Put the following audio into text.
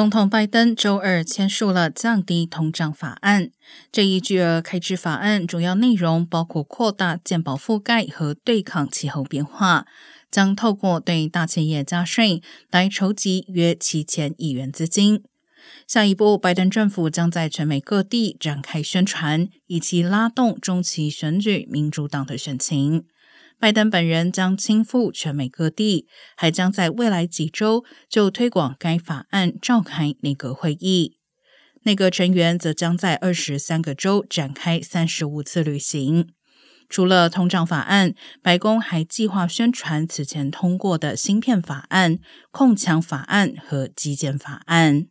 总统拜登周二签署了降低通胀法案。这一巨额开支法案主要内容包括扩大健保覆盖和对抗气候变化，将透过对大企业加税来筹集约七千亿元资金。下一步，拜登政府将在全美各地展开宣传，以及拉动中期选举民主党的选情。拜登本人将亲赴全美各地，还将在未来几周就推广该法案召开内阁会议。内阁成员则将在二十三个州展开三十五次旅行。除了通胀法案，白宫还计划宣传此前通过的芯片法案、控枪法案和基建法案。